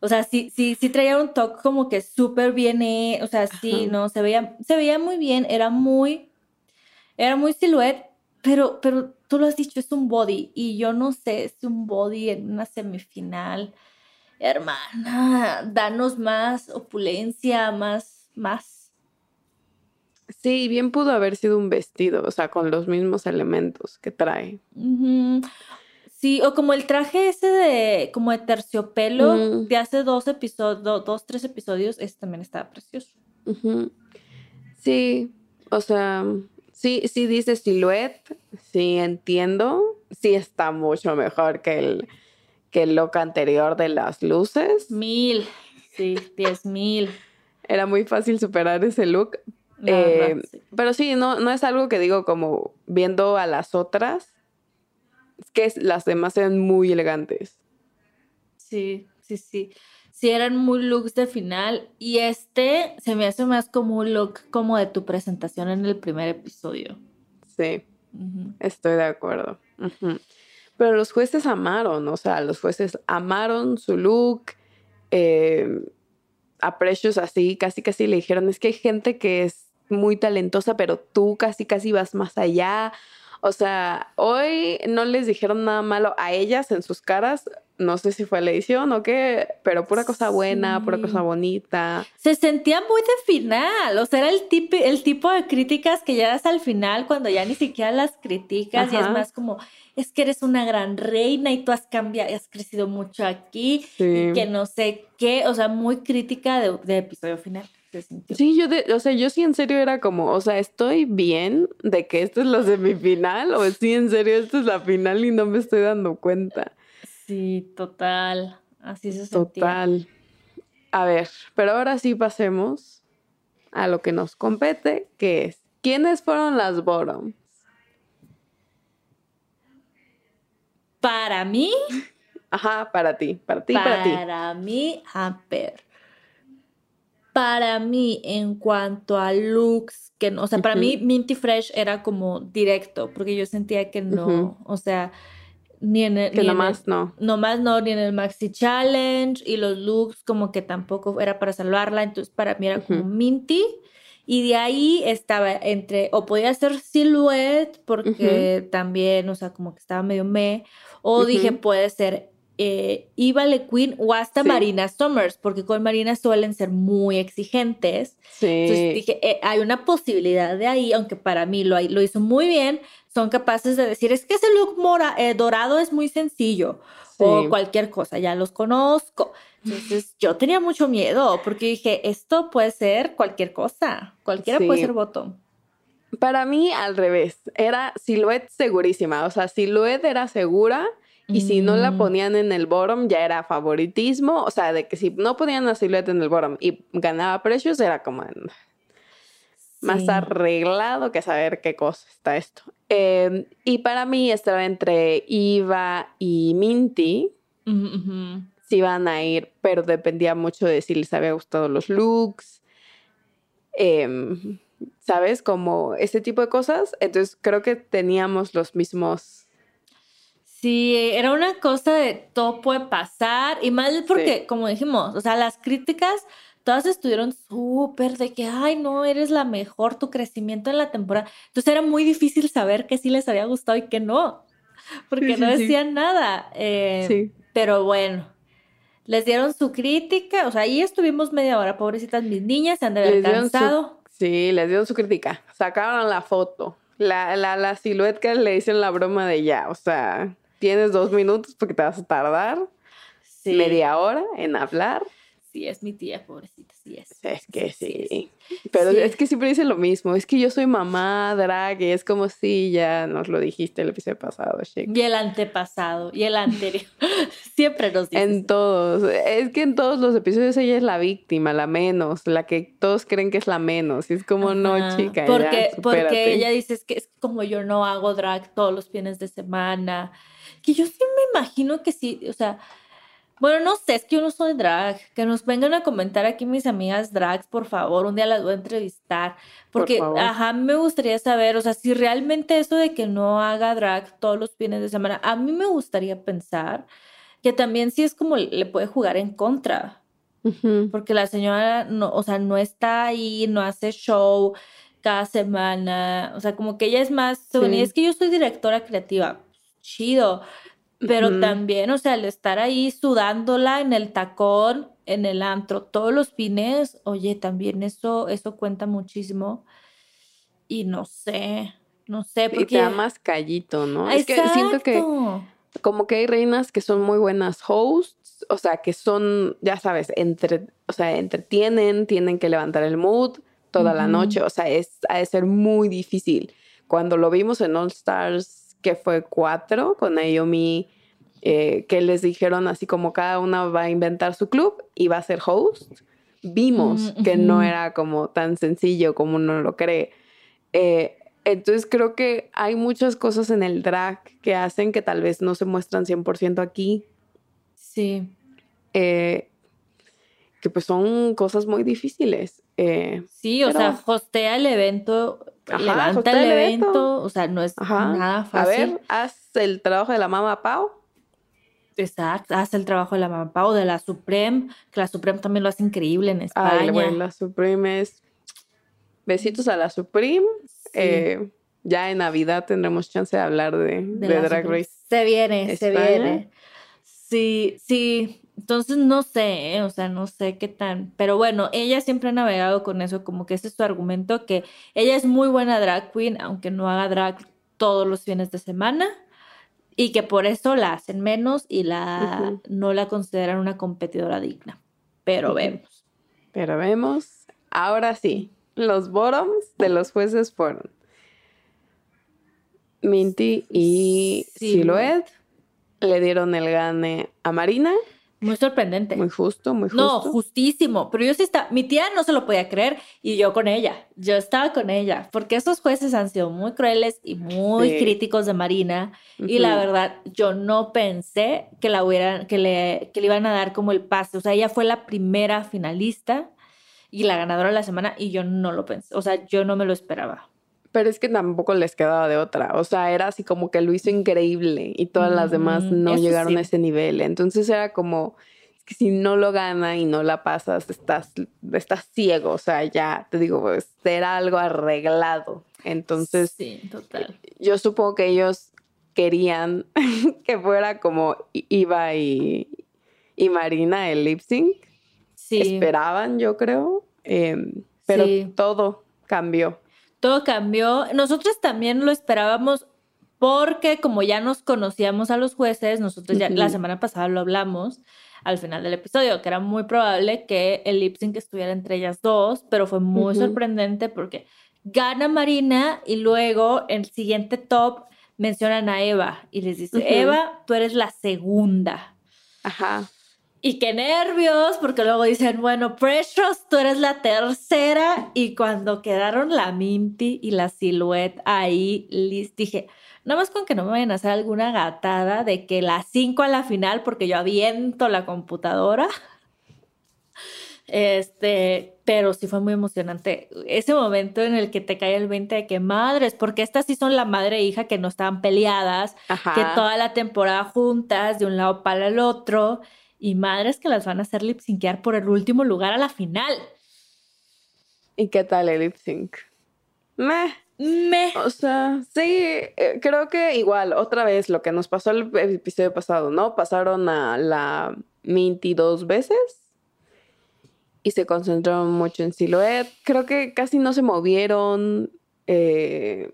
O sea, sí, sí, sí traía un talk como que súper bien, eh, o sea, sí, no, se veía, se veía muy bien, era muy era muy silueta, pero, pero tú lo has dicho, es un body. Y yo no sé, es un body en una semifinal. Hermana, danos más opulencia, más, más. Sí, bien pudo haber sido un vestido, o sea, con los mismos elementos que trae. Sí, o como el traje ese de, como de terciopelo de hace dos episodios, dos, tres episodios, ese también estaba precioso. Sí, o sea, Sí, sí dice silhouette, sí entiendo. Sí está mucho mejor que el, que el look anterior de las luces. Mil, sí, [LAUGHS] diez mil. Era muy fácil superar ese look. Eh, pero sí, no, no es algo que digo como viendo a las otras. Es que las demás eran muy elegantes. Sí, sí, sí sí eran muy looks de final y este se me hace más como un look como de tu presentación en el primer episodio. Sí, estoy de acuerdo. Pero los jueces amaron, o sea, los jueces amaron su look, eh, a así, casi casi le dijeron, es que hay gente que es muy talentosa, pero tú casi casi vas más allá. O sea, hoy no les dijeron nada malo a ellas en sus caras. No sé si fue la edición o qué, pero pura cosa buena, pura cosa bonita. Se sentía muy de final, o sea, era el tipo, el tipo de críticas que ya das al final cuando ya ni siquiera las criticas y es más como, es que eres una gran reina y tú has cambiado, has crecido mucho aquí Sí. y que no sé qué, o sea, muy crítica de, de episodio final. Se sintió. Sí, yo, de, o sea, yo sí en serio era como, o sea, estoy bien de que esta es la semifinal o sí en serio esta es la final y no me estoy dando cuenta. Sí, total. Así se sentía. Total. A ver, pero ahora sí pasemos a lo que nos compete, que es, ¿quiénes fueron las bottoms? Para mí, Ajá, para ti, para ti, para ti. para mí, a ver. Para mí, en cuanto a looks, que no, o sea, para mí Minty Fresh era como directo, porque yo sentía que no, o sea, ni en el, Que ni en nomás el- no. nomás no, ni en el Maxi Challenge y los looks como que tampoco era para salvarla, entonces para mí era como. Minty y de ahí estaba entre, o podía ser Silhouette porque también, o sea, como que estaba medio me, o dije puede ser eh, Eva Le Queen o hasta Sí. Marina Summers, porque con Marina suelen ser muy exigentes. Entonces Sí. dije, eh, hay una posibilidad de ahí, aunque para mí lo, lo hizo muy bien, son capaces de decir, es que ese look mora, eh, dorado es muy sencillo, o Sí. cualquier cosa, ya los conozco. Entonces yo tenía mucho miedo, porque dije, esto puede ser cualquier cosa, cualquiera puede ser bottom. Para mí, al revés, era Silhouette segurísima, o sea, Silhouette era segura y si no la Mm. ponían en el bottom ya era favoritismo, o sea, de que si no ponían a Silhouette en el bottom y ganaba precios era como en- más arreglado que saber qué cosa está esto. Eh, y para mí estaba entre Eva y Minty, Ujú, ujú. si iban a ir, pero dependía mucho de si les había gustado los looks, em, ¿sabes? Como ese tipo de cosas. Entonces creo que teníamos los mismos. Sí, era una cosa de todo puede pasar y más porque, como dijimos, o sea, las críticas todas estuvieron súper de que, ay, no, eres la mejor, tu crecimiento en la temporada. Entonces era muy difícil saber que sí les había gustado y que no, porque Sí, no sí. decían nada. Eh, Sí. Pero bueno, les dieron su crítica, o sea, ahí estuvimos media hora, pobrecitas mis niñas, se han de haber su-. Sí, les dieron su crítica. Sacaron la foto. La, la, la silueta que le hicieron la broma de ya. O sea, tienes dos minutos porque te vas a tardar Sí, media hora en hablar. Sí, es mi tía, pobrecita, sí es. Es que sí. es. Pero Sí. es que siempre dice lo mismo. Es que yo soy mamá drag y es como si ya nos lo dijiste el episodio pasado, Shake. Y el antepasado, y el anterior. [LAUGHS] Siempre nos dicen. En todos. Es que en todos los episodios ella es la víctima, la menos, la que todos creen que es la menos. Y es como, no, Ajá, chica. Porque, ya, porque supérate". ella dice es que es como yo no hago drag todos los fines de semana. Que yo sí me imagino que sí, o sea, bueno, no sé, es que yo no soy drag. Que nos vengan a comentar aquí mis amigas drags, por favor. Un día las voy a entrevistar. Por Porque, favor. ajá, me gustaría saber, o sea, si realmente eso de que no haga drag todos los fines de semana, a mí me gustaría pensar que también sí es como le puede jugar en contra. Porque la señora no, o sea, no está ahí, no hace show cada semana. O sea, como que ella es más. Sí. Es que yo soy directora creativa. Chido. Pero también, o sea, el estar ahí sudándola en el tacón, en el antro, todos los fines, oye, también eso, eso cuenta muchísimo. Y no sé, no sé, Y porque. te da más callito, ¿no? Es que siento que Exacto. como que hay reinas que son muy buenas hosts, o sea, que son, ya sabes, entre, o sea, entretienen, tienen que levantar el mood toda la noche, o sea, es, ha de ser muy difícil. Cuando lo vimos en All Stars, que fue cuatro, con Naomi, eh, que les dijeron así como cada una va a inventar su club y va a ser host, vimos Mm, que no era como tan sencillo como uno lo cree. Eh, entonces creo que hay muchas cosas en el drag que hacen que tal vez no se muestran 100% aquí, Sí. eh, que pues son cosas muy difíciles. Eh, Sí, o sea, hostea el evento, Ajá, levanta el evento. evento. o sea, no es ajá. nada A fácil. ver, haz el trabajo de la mamá Pau. Exacto, hace el trabajo de la mamá o de la Supreme, que la Supreme también lo hace increíble en España. Ay, güey, la Supreme es... Besitos a la Supreme. Sí. Eh, ya en Navidad tendremos chance de hablar de, de, las Drag. Race. Se viene, se viene. Sí, sí. Entonces no sé, ¿eh? o sea, no sé qué tan. Pero bueno, ella siempre ha navegado con eso, como que ese es su argumento, que ella es muy buena drag queen, aunque no haga drag todos los fines de semana, y que por eso la hacen menos y la no la consideran una competidora digna. Pero vemos. Pero vemos, ahora sí, los bottoms de los jueces fueron Minty y Silhouette. Silhouette. Le dieron el gane a Marina. Muy sorprendente. Muy justo, muy justo. No, justísimo. Pero yo sí estaba, mi tía no se lo podía creer y yo con ella. Yo estaba con ella, porque esos jueces han sido muy crueles y muy Sí. críticos de Marina. Y la verdad, yo no pensé que la hubieran, que le, que le iban a dar como el pase. O sea, ella fue la primera finalista y la ganadora de la semana y yo no lo pensé. O sea, yo no me lo esperaba. Pero es que tampoco les quedaba de otra. O sea, era así como que lo hizo increíble y todas las demás no llegaron sí. a ese nivel. Entonces era como es que si no lo gana y no la pasas, estás, estás ciego. O sea, ya te digo, pues era algo arreglado. Entonces, sí, total. yo supongo que ellos querían [LAUGHS] que fuera como Iva y, y Marina el lip sync. Sí. Esperaban, yo creo. Em, pero Sí. todo cambió. Todo cambió. Nosotros también lo esperábamos porque como ya nos conocíamos a los jueces, nosotros ya la semana pasada lo hablamos al final del episodio, que era muy probable que el lip sync estuviera entre ellas dos, pero fue muy sorprendente porque gana Marina y luego en el siguiente top mencionan a Eva y les dice. Eva, tú eres la segunda. Ajá. Y qué nervios, porque luego dicen, bueno, Precious, tú eres la tercera. Y cuando quedaron la Minty y la Silhouette ahí, lis- dije, nada más con que no me vayan a hacer alguna gatada de que las cinco a la final, porque yo aviento la computadora. [LAUGHS] Este, pero sí fue muy emocionante ese momento en el que te cae el 20 de que madres, porque estas sí son la madre e hija que no estaban peleadas, Ajá. que toda la temporada juntas, de un lado para el otro, y madres que las van a hacer lip syncear por el último lugar a la final. ¿Y qué tal el lip sync? Meh. Me. O sea, sí, eh, creo que igual, otra vez lo que nos pasó el episodio pasado, ¿no? Pasaron a la Minty dos veces y se concentraron mucho en Silhouette. Creo que casi no se movieron. eh,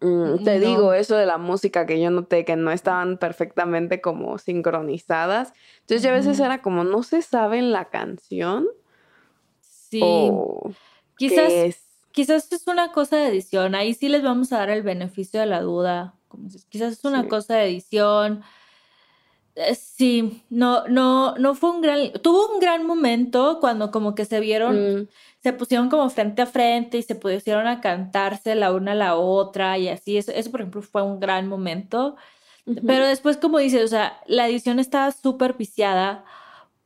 mm, te No. digo eso de la música que yo noté que no estaban perfectamente como sincronizadas. Entonces ya a veces era como no se saben la canción Sí. o quizás, es. quizás es una cosa de edición. Ahí sí les vamos a dar el beneficio de la duda. Como Quizás es una Sí. cosa de edición. Eh, Sí, no, no, no fue un gran, tuvo un gran momento cuando como que se vieron, Mm, se pusieron como frente a frente y se pusieron a cantarse la una a la otra y así. Eso, eso por ejemplo, fue un gran momento. Pero después, como dices, o sea, la edición estaba súper viciada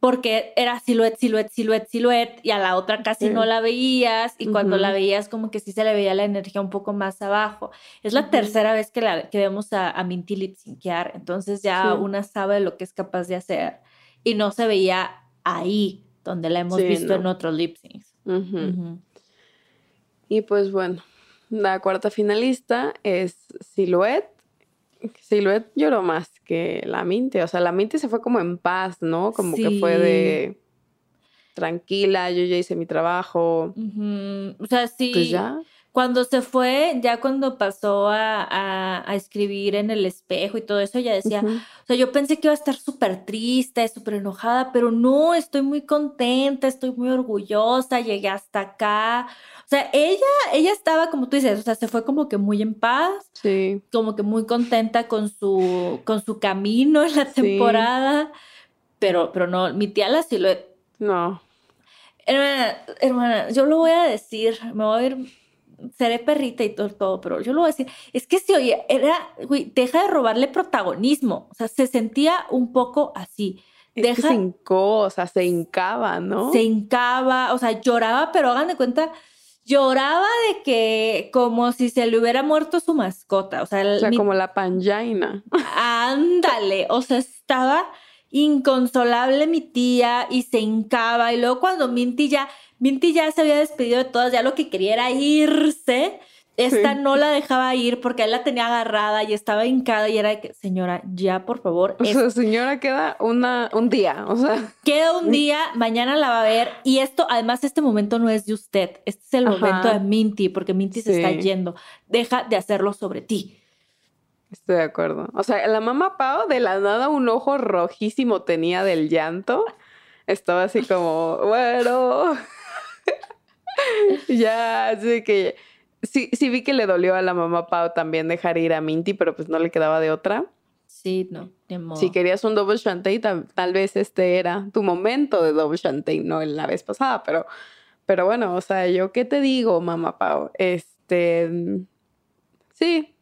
porque era siluet, siluet, siluet, siluet y a la otra casi Sí. no la veías y cuando la veías como que sí se le veía la energía un poco más abajo. Es la tercera vez que, la, que vemos a, a Minty lip syncear, entonces ya Sí. una sabe lo que es capaz de hacer y no se veía ahí donde la hemos Sí, visto en no. otros lip syncs. Ujú. Ujú. Y pues bueno, la cuarta finalista es Silhouette. Silhouette lloró más que la Minty. O sea, la Minty se fue como en paz, ¿no? Como que fue de tranquila, yo ya hice mi trabajo. O sea, sí. Pues ya. Cuando se fue, ya cuando pasó a, a- a escribir en el espejo y todo eso, ella decía, o sea, yo pensé que iba a estar súper triste, súper enojada, pero no, estoy muy contenta, estoy muy orgullosa, llegué hasta acá. O sea, ella, ella estaba, como tú dices, o sea, se fue como que muy en paz, Sí. como que muy contenta con su, con su camino en la Sí. temporada, pero, pero no, mi tía la silueta. No. Hermana, hermana, yo lo voy a decir, me voy a ir, seré perrita y todo, todo, pero yo lo voy a decir, es que si oye, era, güey, deja de robarle protagonismo, o sea, se sentía un poco así, Es que deja, se hincó, o sea, se hincaba, ¿no? se hincaba, o sea, lloraba, pero hagan de cuenta, lloraba de que como si se le hubiera muerto su mascota, o sea, el- O sea, mi- como la panjaina. Ándale, o sea, estaba inconsolable mi tía y se hincaba y luego cuando Minty ya, Minty ya se había despedido de todas, ya lo que quería era irse, esta Sí. no la dejaba ir porque él la tenía agarrada y estaba hincada y era de que, señora, ya por favor, O es- sea, señora, queda una, un día. O sea, queda un día, mañana la va a ver y esto, además, este momento no es de usted, este es el Ajá. momento de Minty porque Minty se está yendo, deja de hacerlo sobre ti. estoy de acuerdo. O sea, la mamá Pau de la nada un ojo rojísimo tenía del llanto. Estaba así como, bueno. [LAUGHS] ya, así que sí, sí vi que le dolió a la mamá Pau también dejar ir a Minty, pero pues no le quedaba de otra. Sí, no, ni modo. Si querías un double shantay, tal, tal vez este era tu momento de double shantay, no en la vez pasada, pero, pero bueno, o sea, yo qué te digo, mamá Pau, este, mm, sí,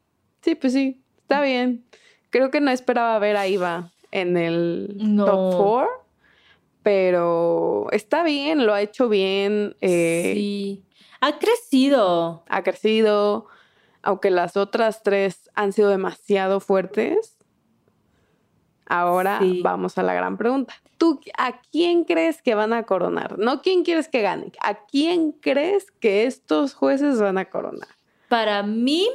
sí, pues sí, está bien. Creo que no esperaba ver a Iva en el No. top four, pero está bien, lo ha hecho bien, eh, Sí. Ha crecido. ha crecido, aunque las otras tres han sido demasiado fuertes. Ahora Sí. vamos a la gran pregunta. ¿Tú a quién crees que van a coronar? No quién quieres que gane. ¿A quién crees que estos jueces van a coronar? Para mí,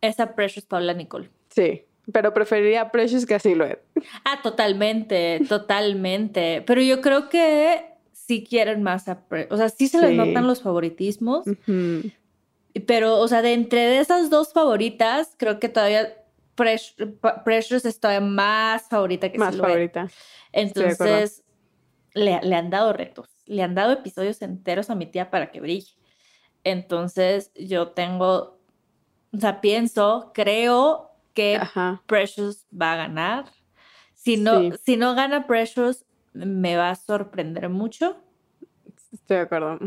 esa Precious Paula Nicole. Sí, pero preferiría a Precious que a Silhouette. Ah, totalmente, totalmente. Pero yo creo que sí quieren más a Pre- O sea, sí se les Sí. notan los favoritismos. Ujú. Pero, o sea, de entre de esas dos favoritas, creo que todavía Precious, Precious es todavía más favorita que Más Silhouette. favorita. Entonces, le, le han dado retos, le han dado episodios enteros a mi tía para que brille. Entonces, yo tengo, o sea, pienso, creo que Ajá. Precious va a ganar. Si no, Sí. si no gana Precious, me va a sorprender mucho. Estoy de acuerdo.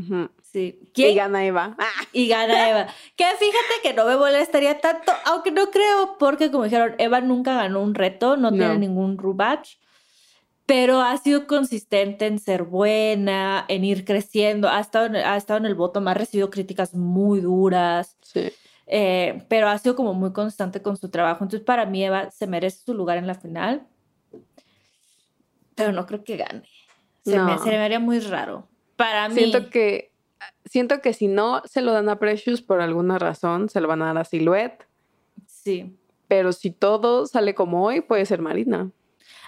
Sí. Y gana Eva. Ah, [LAUGHS] Y gana Eva. Que fíjate que no me molestaría tanto, aunque no creo, porque como dijeron, Eva nunca ganó un reto, no, tiene ningún rubach, pero ha sido consistente en ser buena, en ir creciendo, ha estado en, ha estado en el voto, ha recibido críticas muy duras, sí. Eh, pero ha sido como muy constante con su trabajo. Entonces, para mí, Eva se merece su lugar en la final, pero no creo que gane. Se, me, se me haría muy raro. Para mí. Siento que siento que si no se lo dan a Precious por alguna razón, se lo van a dar a Silhouette. Sí. Pero si todo sale como hoy, puede ser Marina.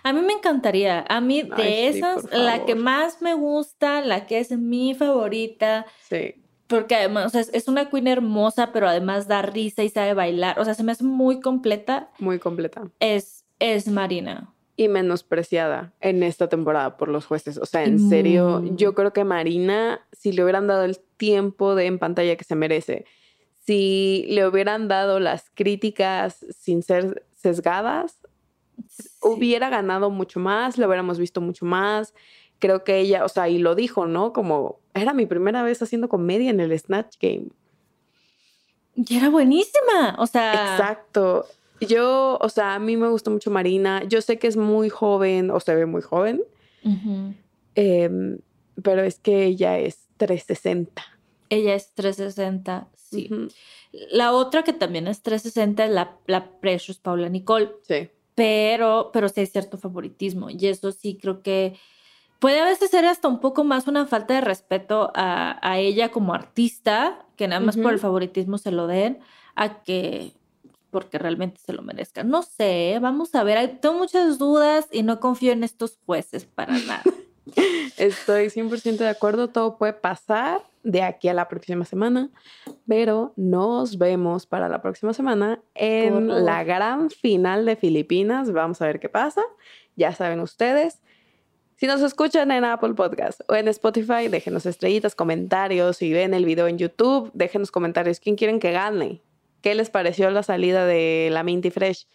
A mí me encantaría. A mí de Ay, esas, la que más me gusta, la que es mi favorita, Sí. Porque además, o sea, es, una queen hermosa, pero además da risa y sabe bailar. O sea, se me hace muy completa. Muy completa. Es, es Marina. Y menospreciada en esta temporada por los jueces. O sea, en serio, Mm. yo creo que Marina, si le hubieran dado el tiempo de en pantalla que se merece, si le hubieran dado las críticas sin ser sesgadas, Sí. hubiera ganado mucho más, lo hubiéramos visto mucho más. Creo que ella, o sea, y lo dijo, ¿no? Como era mi primera vez haciendo comedia en el Snatch Game. Y era buenísima. O sea, Exacto. Yo, o sea, a mí me gustó mucho Marina. Yo sé que es muy joven, o se ve muy joven, em, pero es que ella es 360. ella es 360. Sí. La otra que también es 360 es la, la Precious Paula Nicole. Sí. pero, pero sí hay cierto favoritismo. Y eso sí creo que puede a veces ser hasta un poco más una falta de respeto a, a ella como artista, que nada más por el favoritismo se lo den, a que porque realmente se lo merezcan. No sé, ¿eh? vamos a ver. Tengo muchas dudas y no confío en estos jueces para [LAUGHS] nada. Estoy 100% de acuerdo, todo puede pasar de aquí a la próxima semana, pero nos vemos para la próxima semana en la gran final de Filipinas. Vamos a ver qué pasa. Ya saben ustedes. Si nos escuchan en Apple Podcast o en Spotify, déjenos estrellitas, comentarios. Si ven el video en YouTube, déjenos comentarios. ¿Quién quieren que gane? ¿Qué les pareció la salida de la Minty Fresh?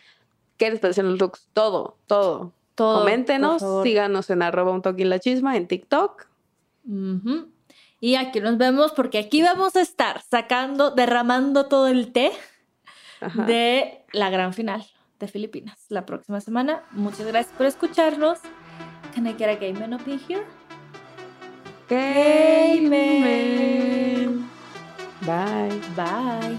¿Qué les parecieron los looks? Todo, todo. Todo, Coméntenos, síganos en arroba un toque en la chisma en TikTok. Y aquí nos vemos porque aquí vamos a estar sacando, derramando todo el té Ajá. de la gran final de Filipinas la próxima semana. Muchas gracias por escucharnos. Can I get a gay man up in here? Gay man. Bye. Bye.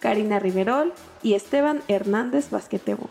Karina Riverol y Esteban Hernández Basquetebo.